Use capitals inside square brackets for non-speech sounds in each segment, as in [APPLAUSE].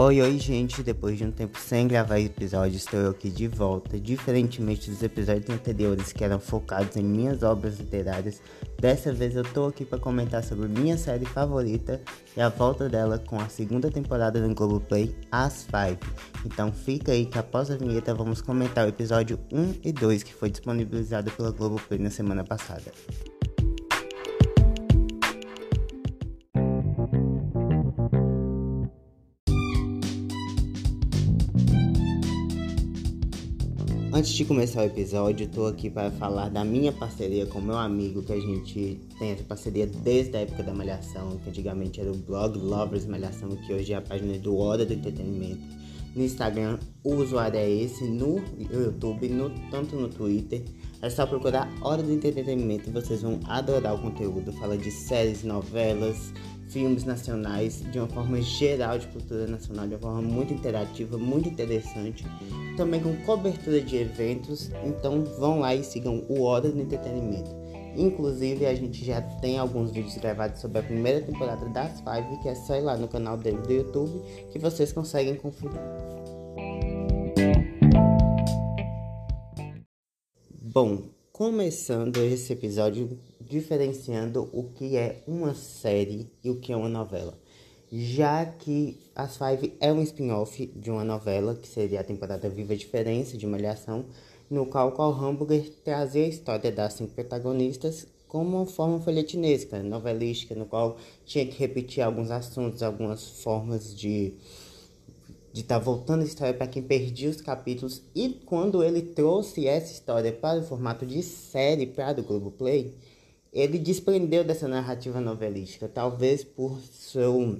Oi, oi, gente. Depois de um tempo sem gravar episódios, estou eu aqui de volta. Diferentemente dos episódios anteriores que eram focados em minhas obras literárias, dessa vez eu tô aqui para comentar sobre minha série favorita e a volta dela com a segunda temporada do Globoplay, As Five. Então fica aí que após a vinheta vamos comentar o episódio 1 e 2 que foi disponibilizado pela Globoplay na semana passada. Antes de começar o episódio, tô aqui para falar da minha parceria com meu amigo, que a gente tem essa parceria desde a época da Malhação, que antigamente era o blog Lovers Malhação, que hoje é a página do Hora do Entretenimento. No Instagram, o usuário é esse, no YouTube, no, tanto no Twitter. É só procurar Hora do Entretenimento vocês vão adorar o conteúdo. Fala de séries, novelas, filmes nacionais de uma forma geral de cultura nacional, de uma forma muito interativa, muito interessante, também com cobertura de eventos. Então vão lá e sigam o Hora do Entretenimento. Inclusive a gente já tem alguns vídeos gravados sobre a primeira temporada das Five, que é só ir lá no canal dele do YouTube que vocês conseguem conferir. Bom, começando esse episódio diferenciando o que é uma série e o que é uma novela. Já que As Five é um spin-off de uma novela, que seria a temporada Viva a Diferença, de Malhação, no qual Carl Hamburger trazia a história das cinco protagonistas como uma forma folhetinesca, novelística, no qual tinha que repetir alguns assuntos, algumas formas de de estar tá voltando a história para quem perdia os capítulos. E quando ele trouxe essa história para o formato de série para o Globoplay, ele desprendeu dessa narrativa novelística, talvez por seu,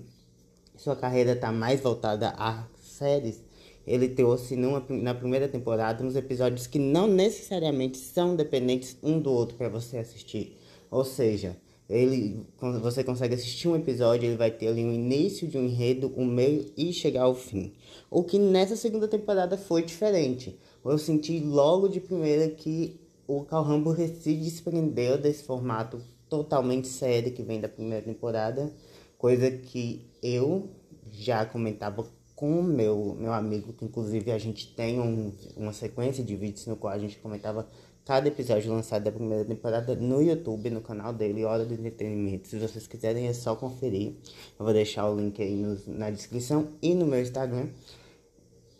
sua carreira estar tá mais voltada a séries. Ele trouxe numa, na primeira temporada uns episódios que não necessariamente são dependentes um do outro para você assistir. Ou seja, ele, você consegue assistir um episódio, ele vai ter ali um início de um enredo, um meio e chegar ao fim. O que nessa segunda temporada foi diferente. Eu senti logo de primeira que o Carl Hamburger se desprendeu desse formato totalmente sério que vem da primeira temporada, coisa que eu já comentava com meu meu amigo, que inclusive a gente tem um, uma sequência de vídeos no qual a gente comentava cada episódio lançado da primeira temporada no YouTube, no canal dele, Hora do Entretenimento. Se vocês quiserem é só conferir. Eu vou deixar o link aí no, na descrição e no meu Instagram.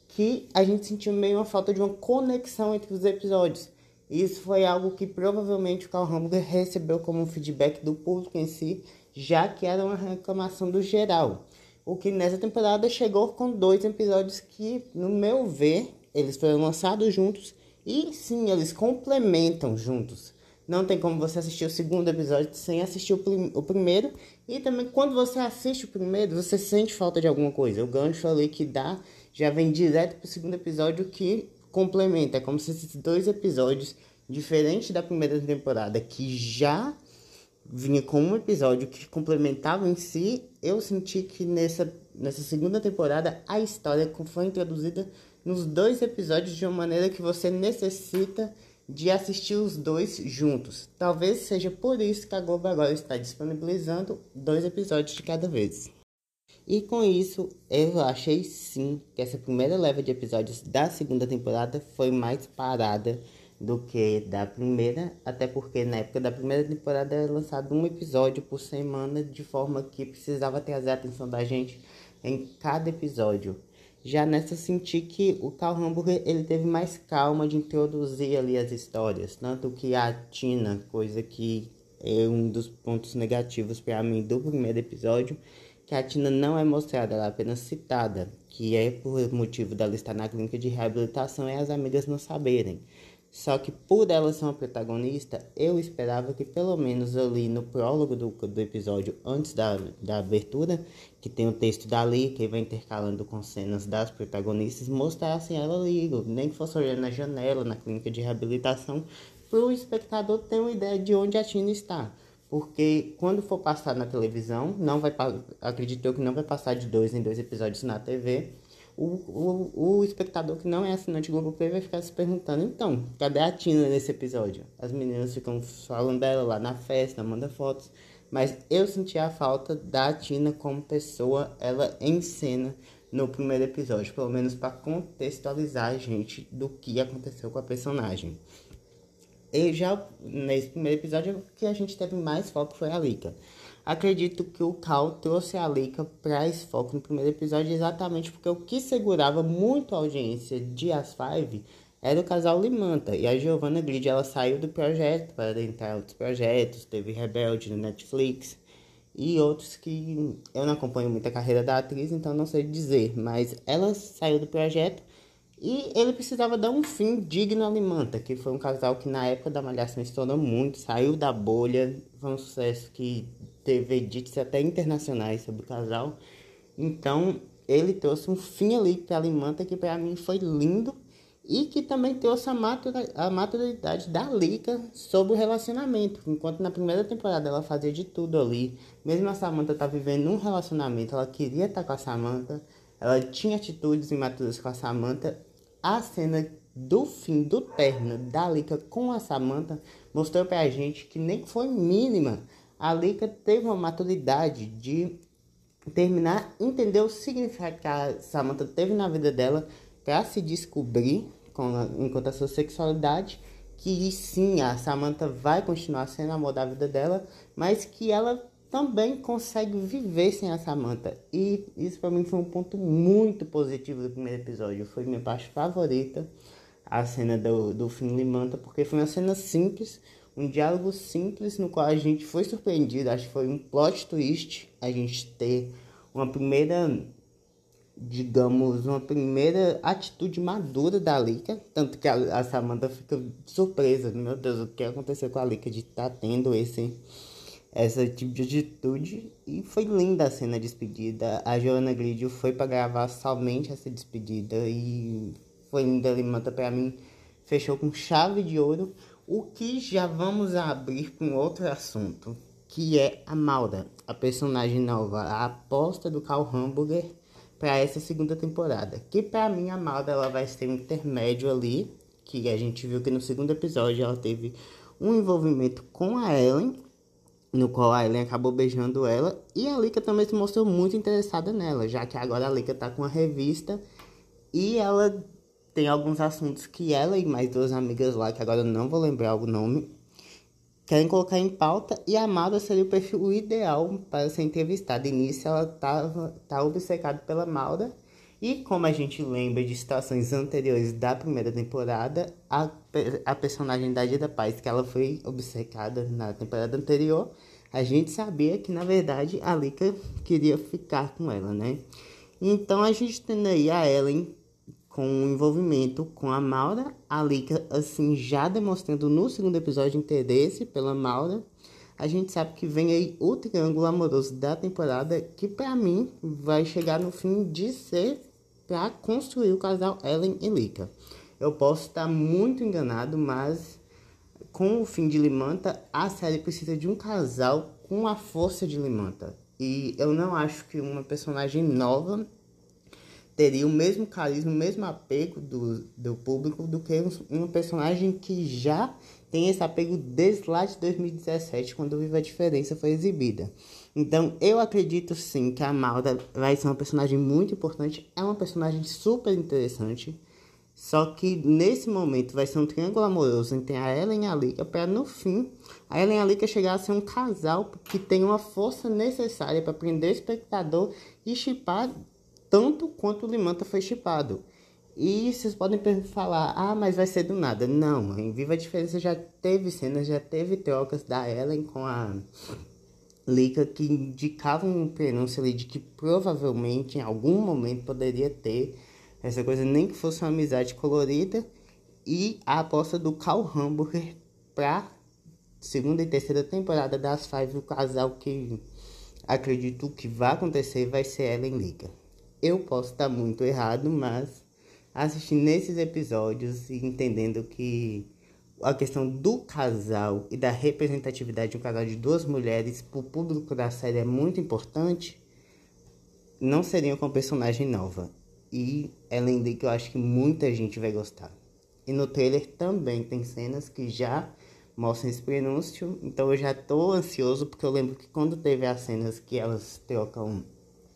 Que a gente sentiu meio uma falta de uma conexão entre os episódios. Isso foi algo que provavelmente o Carl Hamburger recebeu como feedback do público em si, já que era uma reclamação do geral. O que nessa temporada chegou com dois episódios que, no meu ver, eles foram lançados juntos e sim, eles complementam juntos. Não tem como você assistir o segundo episódio sem assistir o, prim o primeiro. E também quando você assiste o primeiro, você sente falta de alguma coisa. O gancho ali que dá já vem direto pro segundo episódio que complementa. É como se esses dois episódios, diferente da primeira temporada, que já vinha com um episódio que complementava em si, eu senti que nessa, nessa segunda temporada a história foi introduzida nos dois episódios de uma maneira que você necessita de assistir os dois juntos. Talvez seja por isso que a Globo agora está disponibilizando dois episódios de cada vez. E com isso, eu achei sim que essa primeira leva de episódios da segunda temporada foi mais parada do que da primeira, até porque na época da primeira temporada era lançado um episódio por semana, de forma que precisava trazer a atenção da gente em cada episódio. Já nessa senti que o Carl Hamburger ele teve mais calma de introduzir ali as histórias, tanto que a Tina, coisa que é um dos pontos negativos para mim do primeiro episódio, que a Tina não é mostrada, ela é apenas citada, que é por motivo dela estar na clínica de reabilitação e as amigas não saberem. Só que por ela ser uma protagonista, eu esperava que pelo menos ali no prólogo do, do episódio, antes da, da abertura, que tem o texto dali, que vai intercalando com cenas das protagonistas, mostrassem ela ali, nem que fosse olhando na janela, na clínica de reabilitação, para o espectador ter uma ideia de onde a Tina está porque quando for passar na televisão, não vai acredito eu que não vai passar de dois em dois episódios na TV. O, o, o espectador que não é assinante Globoplay vai ficar se perguntando, então, cadê a Tina nesse episódio? As meninas ficam falando dela lá na festa, manda fotos. Mas eu senti a falta da Tina como pessoa, ela em cena, no primeiro episódio, pelo menos para contextualizar a gente do que aconteceu com a personagem. E já nesse primeiro episódio, o que a gente teve mais foco foi a Lika. Acredito que o Cal trouxe a Lika para esse foco no primeiro episódio exatamente porque o que segurava muito a audiência de As Five era o casal Limanta. E a Giovanna Grid, ela saiu do projeto para entrar outros projetos, teve Rebelde no Netflix e outros que eu não acompanho muito a carreira da atriz, então não sei dizer, mas ela saiu do projeto e ele precisava dar um fim digno a Limanta, que foi um casal que na época da Malhação estourou muito, saiu da bolha, foi um sucesso que teve edits até internacionais sobre o casal. Então, ele trouxe um fim ali para Limanta que para mim foi lindo e que também trouxe a, matura, a maturidade da Lika sobre o relacionamento. Enquanto na primeira temporada ela fazia de tudo ali, mesmo a Samantha tá vivendo um relacionamento, ela queria estar tá com a Samantha, ela tinha atitudes imaturas com a Samantha. A cena do fim do término da Lika com a Samantha mostrou pra gente que nem foi mínima. A Lika teve uma maturidade de terminar, entender o significado que a Samantha teve na vida dela para se descobrir com a, enquanto a sua sexualidade, que sim, a Samantha vai continuar sendo amor da vida dela, mas que ela também consegue viver sem a Samantha. E isso para mim foi um ponto muito positivo do primeiro episódio. Foi minha parte favorita, a cena do, do fim Limanta, porque foi uma cena simples, um diálogo simples no qual a gente foi surpreendido. Acho que foi um plot twist a gente ter uma primeira digamos, uma primeira atitude madura da Lika, tanto que a, a Samantha fica surpresa, meu Deus, o que aconteceu com a Lika de estar tá tendo esse essa tipo de atitude e foi linda a cena de despedida. A Joana Gridio foi para gravar somente essa despedida e foi linda, Limanta para mim fechou com chave de ouro, o que já vamos abrir com outro assunto, que é a Maura, a personagem nova, a aposta do Carl Hamburger para essa segunda temporada. Que para mim a Malda ela vai ser um intermédio ali, que a gente viu que no segundo episódio ela teve um envolvimento com a Ellen, no qual a Ellen acabou beijando ela, e a Lika também se mostrou muito interessada nela, já que agora a Lika tá com a revista. E ela tem alguns assuntos que ela e mais duas amigas lá, que agora eu não vou lembrar o nome, querem colocar em pauta. E a Amada seria o perfil ideal para ser entrevistada. Início ela estava tá obcecada pela Maura e como a gente lembra de situações anteriores da primeira temporada, a, a personagem da Dida Paz, que ela foi obcecada na temporada anterior, a gente sabia que na verdade a Lika queria ficar com ela, né? Então a gente tem aí a Ellen com o envolvimento com a Maura, a Lika, assim, já demonstrando no segundo episódio interesse pela Maura. A gente sabe que vem aí o triângulo amoroso da temporada, que para mim vai chegar no fim de ser para construir o casal Ellen e Lika. Eu posso estar muito enganado, mas com o fim de Limanta, a série precisa de um casal com a força de Limanta. E eu não acho que uma personagem nova teria o mesmo carisma, o mesmo apego do, do público do que um, um personagem que já tem esse apego desde lá de 2017, quando Viva a Diferença foi exibida. Então, eu acredito sim que a Malda vai ser uma personagem muito importante, é uma personagem super interessante. Só que nesse momento vai ser um triângulo amoroso entre a Ellen e a Lika, para no fim a Ellen e a Lika chegar a ser um casal que tem uma força necessária para prender o espectador e chipar tanto quanto o Limanta foi chipado. E vocês podem falar, ah, mas vai ser do nada. Não, em Viva a Diferença já teve cenas, já teve trocas da Ellen com a Lika que indicavam um prenúncio ali de que provavelmente em algum momento poderia ter essa coisa, nem que fosse uma amizade colorida. E a aposta do Carl Hamburger pra segunda e terceira temporada das Five, o casal que acredito que vai acontecer vai ser Ellen Lika. Eu posso estar muito errado, mas assistindo esses episódios e entendendo que a questão do casal e da representatividade de um casal de duas mulheres para o público da série é muito importante, não seria com personagem nova. E é lindo que eu acho que muita gente vai gostar. E no trailer também tem cenas que já mostram esse prenúncio, então eu já estou ansioso porque eu lembro que quando teve as cenas que elas trocam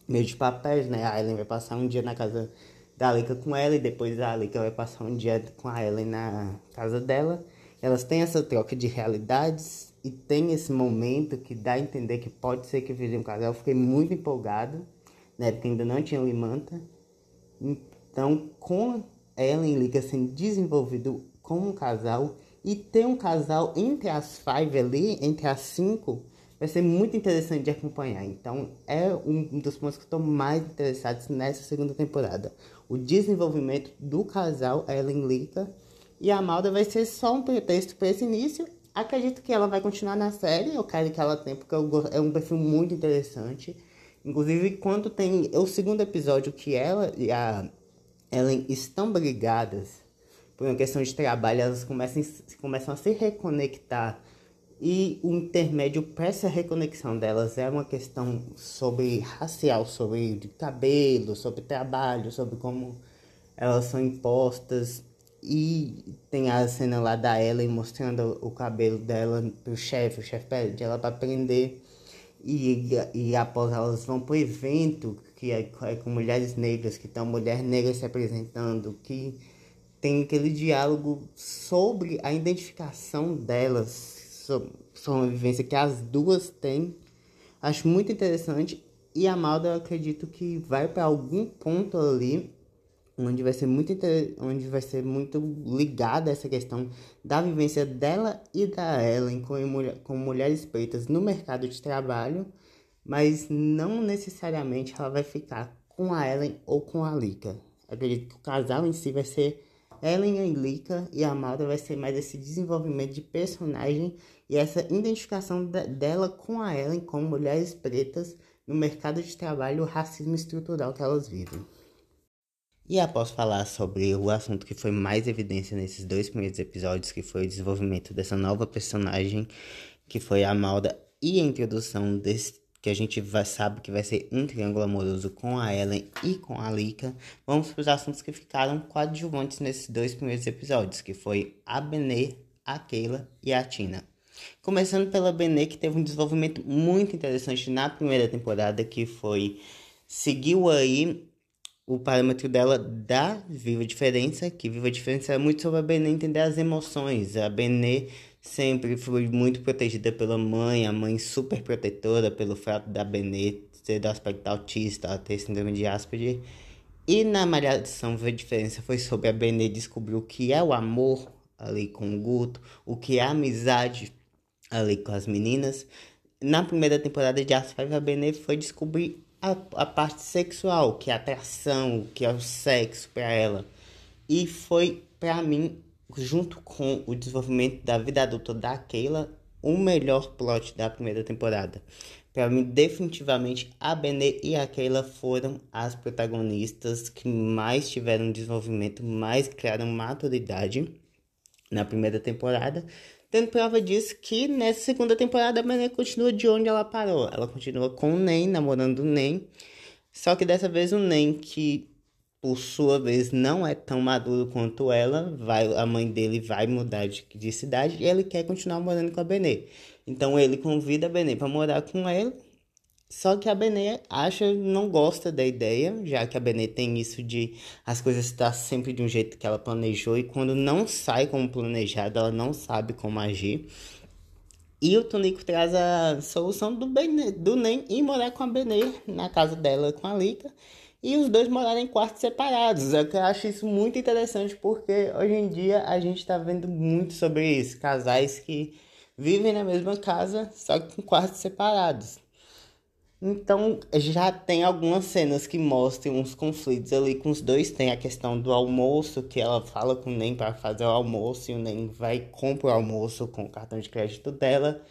meio de papéis, né? A Ellen vai passar um dia na casa da Alika com ela e depois a Alika vai passar um dia com a Ellen na casa dela. Elas têm essa troca de realidades e tem esse momento que dá a entender que pode ser que vire um casal. Eu fiquei muito empolgado, né? Porque ainda não tinha Limanta. Então, com Ellen e Lika sendo desenvolvido como um casal e ter um casal entre as five ali, entre as cinco, vai ser muito interessante de acompanhar. Então, é um dos pontos que estou mais interessado nessa segunda temporada. O desenvolvimento do casal Ellen Lika e a Malda vai ser só um pretexto para esse início. Acredito que ela vai continuar na série. Eu quero que ela tenha, porque é um perfil muito interessante. Inclusive, quando tem o segundo episódio que ela e a Ellen estão brigadas por uma questão de trabalho, elas começam, começam a se reconectar e o intermédio para essa reconexão delas é uma questão sobre racial, sobre cabelo, sobre trabalho, sobre como elas são impostas. E tem a cena lá da Ellen mostrando o cabelo dela pro chefe, o chefe pede ela para aprender. E, e após elas vão pro evento, que é, é com mulheres negras, que estão mulheres negras se apresentando, que tem aquele diálogo sobre a identificação delas sobre, uma vivência que as duas têm. Acho muito interessante. E a Malda, eu acredito que vai para algum ponto ali onde vai ser muito onde vai ser muito ligada essa questão da vivência dela e da Ellen com, com mulheres pretas no mercado de trabalho, mas não necessariamente ela vai ficar com a Ellen ou com a Lika. Acredito que o casal em si vai ser Ellen Anglica e a Malta vai ser mais esse desenvolvimento de personagem e essa identificação dela com a Ellen como mulheres pretas no mercado de trabalho e o racismo estrutural que elas vivem. E após falar sobre o assunto que foi mais evidência nesses dois primeiros episódios, que foi o desenvolvimento dessa nova personagem, que foi a Malda, e a introdução desse que a gente vai, sabe que vai ser um triângulo amoroso com a Ellen e com a Lika, vamos para os assuntos que ficaram coadjuvantes nesses dois primeiros episódios, que foi a Benê, a Keila e a Tina. Começando pela Benê, que teve um desenvolvimento muito interessante na primeira temporada, que foi seguiu aí o parâmetro dela da Viva Diferença, que Viva Diferença é muito sobre a Benê entender as emoções. A Benê sempre foi muito protegida pela mãe, a mãe super protetora pelo fato da Benê ser do aspecto autista, ter síndrome de Asperger. E na Malhação a diferença foi sobre a Benê descobrir o que é o amor ali com o Guto, o que é a amizade ali com as meninas. Na primeira temporada de As Five, a Benê foi descobrir a, a parte sexual, que é a atração, que é o sexo para ela. E foi, para mim, junto com o desenvolvimento da vida adulta da Keila, o melhor plot da primeira temporada. Para mim, definitivamente, a Benê e a Keila foram as protagonistas que mais tiveram desenvolvimento, mais criaram maturidade na primeira temporada. Tendo prova disso que nessa segunda temporada a Benê continua de onde ela parou. Ela continua com o Nen, namorando o Nen. Só que dessa vez o Nen, que por sua vez, não é tão maduro quanto ela, vai, a mãe dele vai mudar de, de cidade e ele quer continuar morando com a Benê. Então ele convida a Benê para morar com ele, só que a Benê acha, não gosta da ideia, já que a Benê tem isso de as coisas estar sempre de um jeito que ela planejou e quando não sai como planejado, ela não sabe como agir. E o Tonico traz a solução do, Benê, do Nem ir morar com a Benê na casa dela com a Lika e os dois morarem em quartos separados. Eu acho isso muito interessante porque hoje em dia a gente está vendo muito sobre isso. Casais que vivem na mesma casa, só que com quartos separados. Então já tem algumas cenas que mostram uns conflitos ali com os dois. Tem a questão do almoço, que ela fala com o Nem para fazer o almoço e o Nem vai comprar o almoço com o cartão de crédito dela.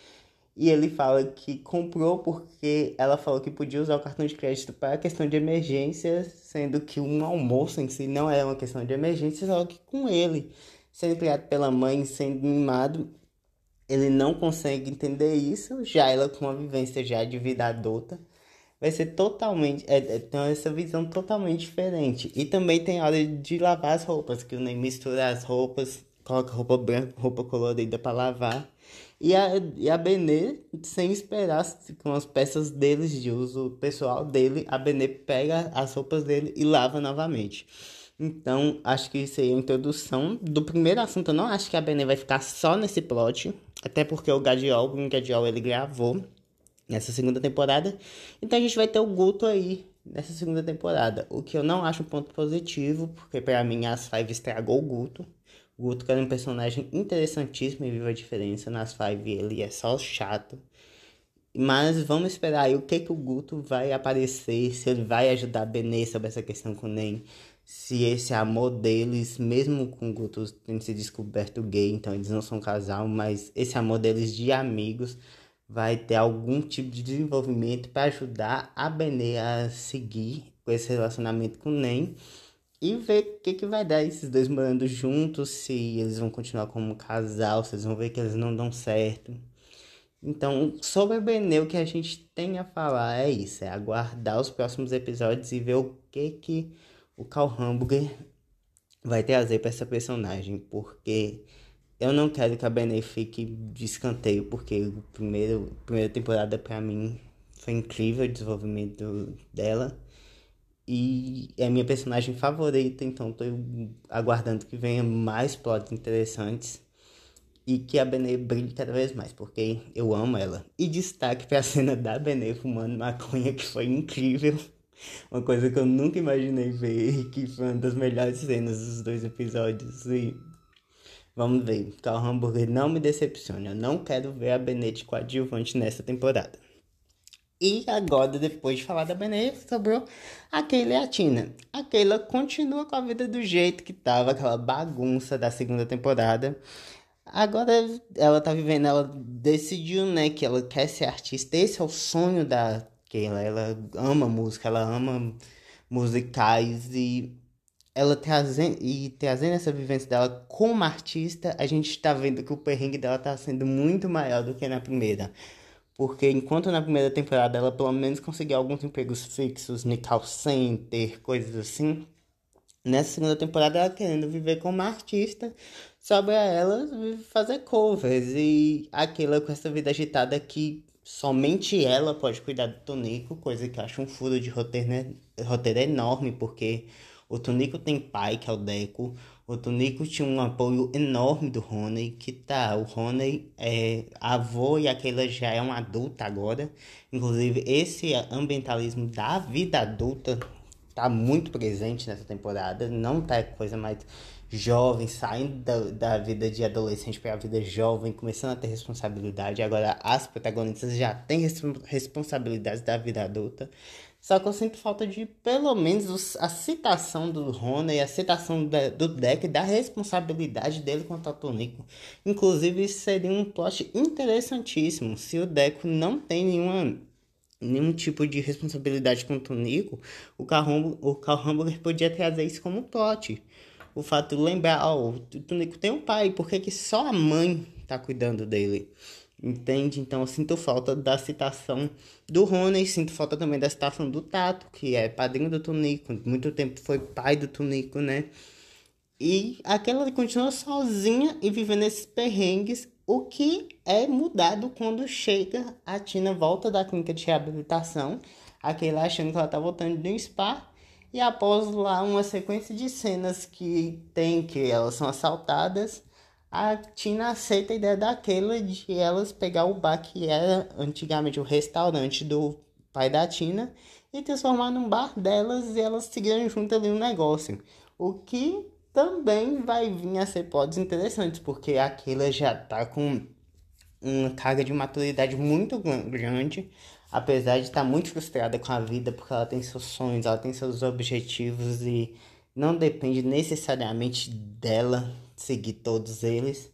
E ele fala que comprou porque ela falou que podia usar o cartão de crédito para questão de emergência, sendo que um almoço em si não é uma questão de emergência, só que com ele sendo criado pela mãe, sendo mimado, ele não consegue entender isso. Já ela com uma vivência já de vida adulta, vai ser totalmente, é, é, tem essa visão totalmente diferente. E também tem a hora de lavar as roupas, que o nem mistura as roupas, coloca roupa branca, roupa colorida para lavar E a, e a Benê, sem esperar, com as peças deles de uso pessoal dele, a Benê pega as roupas dele e lava novamente. Então, acho que isso aí é a introdução do primeiro assunto. Eu não acho que a Benê vai ficar só nesse plot, até porque o Gadiol, o Gadiol, ele gravou nessa segunda temporada. Então a gente vai ter o Guto aí nessa segunda temporada. O que eu não acho um ponto positivo, porque para mim as Five estragou o Guto. O Guto que era um personagem interessantíssimo e viva a diferença. Nas Five ele é só chato. Mas vamos esperar aí o que, que o Guto vai aparecer, se ele vai ajudar a Benê sobre essa questão com o Nem. Se esse amor deles, mesmo com o Guto tendo se descoberto gay, então eles não são casal, mas esse amor deles de amigos vai ter algum tipo de desenvolvimento para ajudar a Benê a seguir com esse relacionamento com o Nem e ver o que, que vai dar esses dois morando juntos, se eles vão continuar como casal, se eles vão ver que eles não dão certo. Então, sobre a Benê, o que a gente tem a falar é isso, é aguardar os próximos episódios e ver o que que o Carl Hamburger vai trazer para essa personagem, porque eu não quero que a Benê fique de escanteio, porque o primeiro, a primeira temporada para mim foi incrível o desenvolvimento dela. E é a minha personagem favorita, então tô aguardando que venha mais plots interessantes e que a Benê brilhe cada vez mais, porque eu amo ela. E destaque para a [LAUGHS] cena da Benê fumando maconha, que foi incrível. Uma coisa que eu nunca imaginei ver, [LAUGHS] que foi uma das melhores cenas dos dois episódios. E vamos ver, Carl Hamburger não me decepciona. Eu não quero ver a Benê coadjuvante nessa temporada. E agora, depois de falar da Benê, sobrou a Keila e a Tina. A Keila continua com a vida do jeito que tava, aquela bagunça da segunda temporada. Agora ela tá vivendo, ela decidiu, né, que ela quer ser artista. Esse é o sonho da Keila. Ela ama música, ela ama musicais e ela trazendo, e trazendo essa vivência dela como artista, a gente tá vendo que o perrengue dela tá sendo muito maior do que na primeira. Porque enquanto na primeira temporada ela pelo menos conseguiu alguns empregos fixos no call center, coisas assim, nessa segunda temporada ela querendo viver como artista, sobre ela fazer covers e aquela com essa vida agitada que somente ela pode cuidar do Tonico, coisa que eu acho um furo de roteiro, né? roteiro enorme, porque o Tonico tem pai, que é o Deco, o Tonico tinha um apoio enorme do Rony, que tá, o Rony é avô e aquela já é uma adulta agora. Inclusive, esse ambientalismo da vida adulta tá muito presente nessa temporada. Não tá coisa mais jovem, saindo da, da vida de adolescente para a vida jovem, começando a ter responsabilidade. Agora, as protagonistas já têm responsabilidades da vida adulta. Só que eu sinto falta de, pelo menos, a citação do Rony, a citação do deck, da responsabilidade dele contra o Tonico. Inclusive, isso seria um plot interessantíssimo. Se o Deco não tem nenhuma, nenhum tipo de responsabilidade com o Tonico, o Carl, o Carl Hamburger podia trazer isso como plot. O fato de lembrar, ó, oh, o Tonico tem um pai, por que, que só a mãe tá cuidando dele? Entende? Então eu sinto falta da citação do Rony, sinto falta também da citação do Tato, que é padrinho do Tunico, muito tempo foi pai do Tunico, né? E aquela continua sozinha e vivendo esses perrengues, o que é mudado quando chega a Tina volta da clínica de reabilitação, aquele achando que ela tá voltando de um spa, e após lá uma sequência de cenas que tem que elas são assaltadas, a Tina aceita a ideia daquela de elas pegar o bar que era antigamente o restaurante do pai da Tina e transformar num bar delas e elas seguirem junto ali um negócio. O que também vai vir a ser plots interessantes, porque aquela já tá com uma carga de maturidade muito grande, apesar de estar tá muito frustrada com a vida, porque ela tem seus sonhos, ela tem seus objetivos e não depende necessariamente dela seguir todos eles.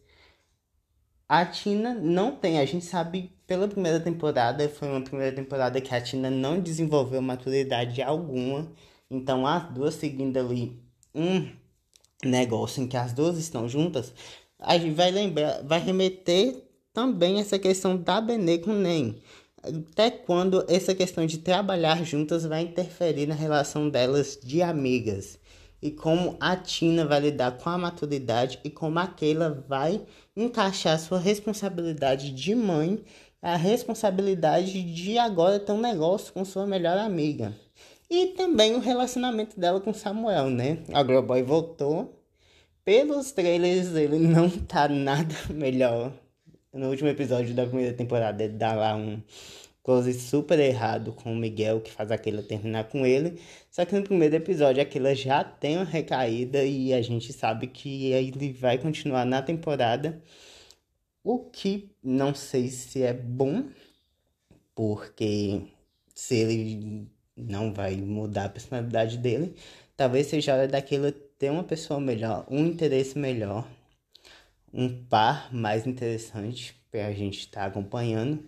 A Tina não tem, a gente sabe pela primeira temporada, foi uma primeira temporada que a Tina não desenvolveu maturidade alguma. Então as duas seguindo ali um negócio em que as duas estão juntas, a gente vai lembrar, vai remeter também essa questão da Benê com Nem. Até quando essa questão de trabalhar juntas vai interferir na relação delas de amigas. e como a Tina vai lidar com a maturidade e como a Keila vai encaixar sua responsabilidade de mãe, a responsabilidade de agora ter um negócio com sua melhor amiga. E também o relacionamento dela com Samuel, né? A Girl voltou. Pelos trailers, ele não tá nada [LAUGHS] melhor. No último episódio da primeira temporada, ele dá lá um close super errado com o Miguel, que faz aquela terminar com ele. Só que no primeiro episódio, aquela já tem uma recaída e a gente sabe que ele vai continuar na temporada. O que não sei se é bom, porque se ele não vai mudar a personalidade dele. Talvez seja hora daquilo ter uma pessoa melhor, um interesse melhor, um par mais interessante para a gente estar tá acompanhando.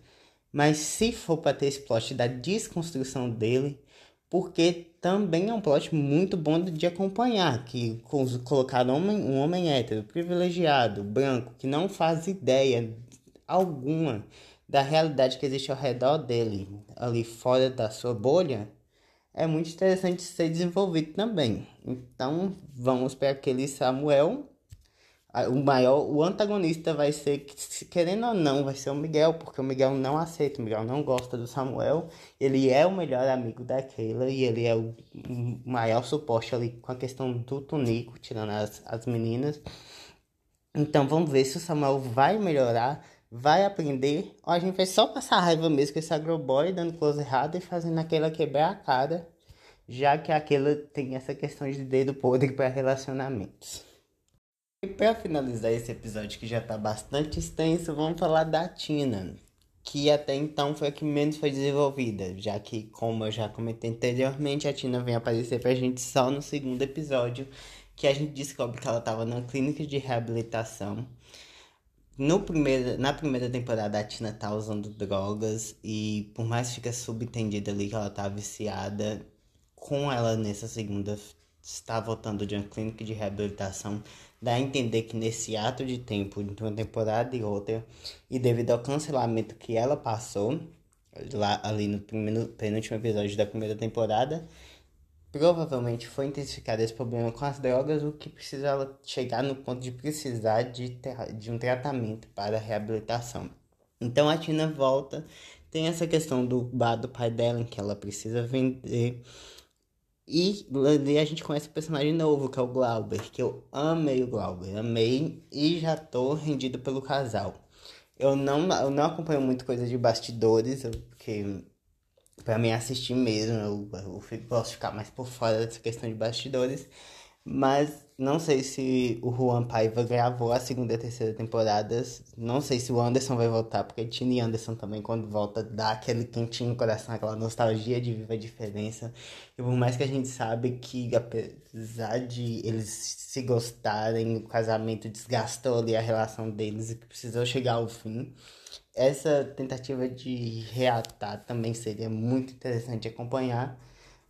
Mas se for para ter esse plot da desconstrução dele, porque também é um plot muito bom de acompanhar, que colocar homem, um homem hétero, privilegiado, branco, que não faz ideia alguma da realidade que existe ao redor dele, ali fora da sua bolha, é muito interessante ser desenvolvido também. Então, vamos para aquele Samuel. O maior, o antagonista vai ser, querendo ou não, vai ser o Miguel, porque o Miguel não aceita, o Miguel não gosta do Samuel. Ele é o melhor amigo da Keila e ele é o maior suporte ali com a questão do Tunico, tirando as, as meninas. Então, vamos ver se o Samuel vai melhorar vai aprender, ou a gente vai só passar raiva mesmo com esse agroboy, dando close errado e fazendo aquela quebrar a cara, já que aquela tem essa questão de dedo podre para relacionamentos. E para finalizar esse episódio que já tá bastante extenso, vamos falar da Tina, que até então foi a que menos foi desenvolvida, já que, como eu já comentei anteriormente, a Tina vem aparecer pra gente só no segundo episódio, que a gente descobre que ela tava na clínica de reabilitação. No primeiro, na primeira temporada a Tina tá usando drogas e por mais que fica subentendido ali que ela tá viciada, com ela nessa segunda está voltando de uma clínica de reabilitação, dá a entender que nesse ato de tempo entre uma temporada e outra, e devido ao cancelamento que ela passou lá ali no primeiro, penúltimo episódio da primeira temporada, Provavelmente foi intensificado esse problema com as drogas, o que precisava chegar no ponto de precisar de, de um tratamento para reabilitação. Então a Tina volta, tem essa questão do bar do pai dela, em que ela precisa vender. E ali a gente conhece o personagem novo, que é o Glauber, que eu amei o Glauber, amei e já tô rendido pelo casal. Eu não, eu não acompanho muito coisa de bastidores, porque para mim assistir mesmo. Eu, eu, ficar mais por fora dessa questão de bastidores. Mas não sei se o Juan Paiva gravou a segunda e a terceira temporadas. Não sei se o Anderson vai voltar, porque Tini Anderson também, quando volta, dá aquele quentinho no coração, aquela nostalgia de Viva a Diferença. E por mais que a gente sabe que, apesar de eles se gostarem, o casamento desgastou ali a relação deles e que precisou chegar ao fim essa tentativa de reatar também seria muito interessante acompanhar.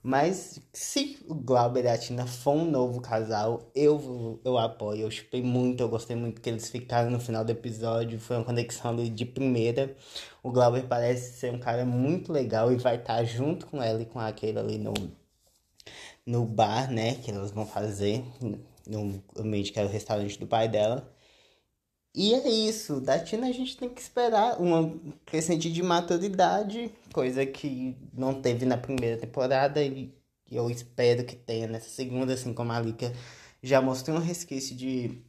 Mas se o Glauber e a Tina for um novo casal, eu, eu apoio. Eu chupei muito, eu gostei muito que eles ficaram no final do episódio. Foi uma conexão de primeira. O Glauber parece ser um cara muito legal e vai estar junto com ela e com aquele ali no, no bar, né? Que elas vão fazer no ambiente que é o restaurante do pai dela. E é isso, da Tina a gente tem que esperar uma crescente de maturidade, coisa que não teve na primeira temporada e eu espero que tenha nessa segunda, assim como a Lika já mostrou um resquício de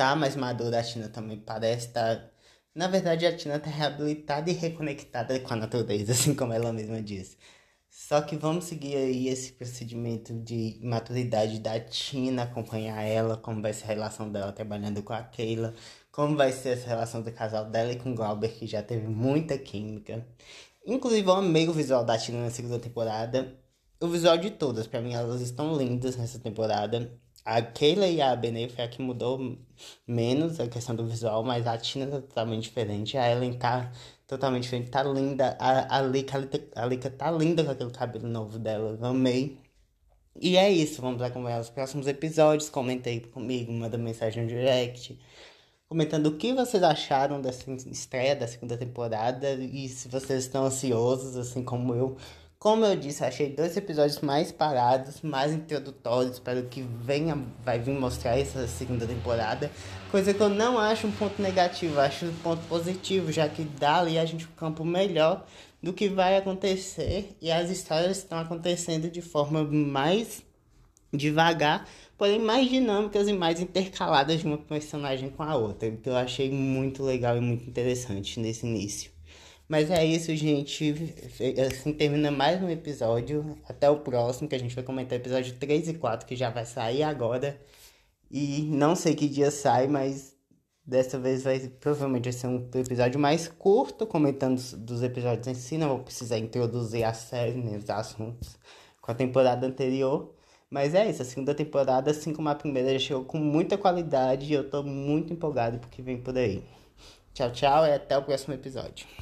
tá mais madura, a Tina também parece estar. Tá... Na verdade, a Tina tá reabilitada e reconectada com a natureza, [LAUGHS] assim como ela mesma disse. Só que vamos seguir aí esse procedimento de maturidade da Tina, acompanhar ela, como vai ser a relação dela trabalhando com a Keila, como vai ser essa relação do casal dela e com o Glauber, que já teve muita química. Inclusive, eu amei o visual da Tina na segunda temporada. O visual de todas, para mim, elas estão lindas nessa temporada. A Keila e a Benê foi a que mudou menos a questão do visual, mas a Tina tá totalmente diferente. A Ellen tá totalmente diferente. Tá linda. A, a, Lika, a Lika tá linda com aquele cabelo novo dela. Amei. E é isso. Vamos acompanhar os próximos episódios. Comentei comigo, manda mensagem no direct. Comentando o que vocês acharam dessa estreia da segunda temporada. E se vocês estão ansiosos, assim como eu, Como eu disse, achei dois episódios mais parados, mais introdutórios para o que venha, vai vir mostrar essa segunda temporada. Coisa que eu não acho um ponto negativo, acho um ponto positivo, já que dá ali a gente um campo melhor do que vai acontecer e as histórias estão acontecendo de forma mais devagar, porém mais dinâmicas e mais intercaladas de uma personagem com a outra, que eu achei muito legal e muito interessante nesse início. Mas é isso, gente. Assim termina mais um episódio. Até o próximo, que a gente vai comentar episódio 3 e 4, que já vai sair agora. E não sei que dia sai, mas dessa vez vai provavelmente vai ser um episódio mais curto, comentando dos episódios em si. Não vou precisar introduzir a série, os assuntos com a temporada anterior. Mas é isso, a segunda temporada, assim como a primeira, já chegou com muita qualidade e eu tô muito empolgado porque vem por aí. Tchau, tchau e até o próximo episódio.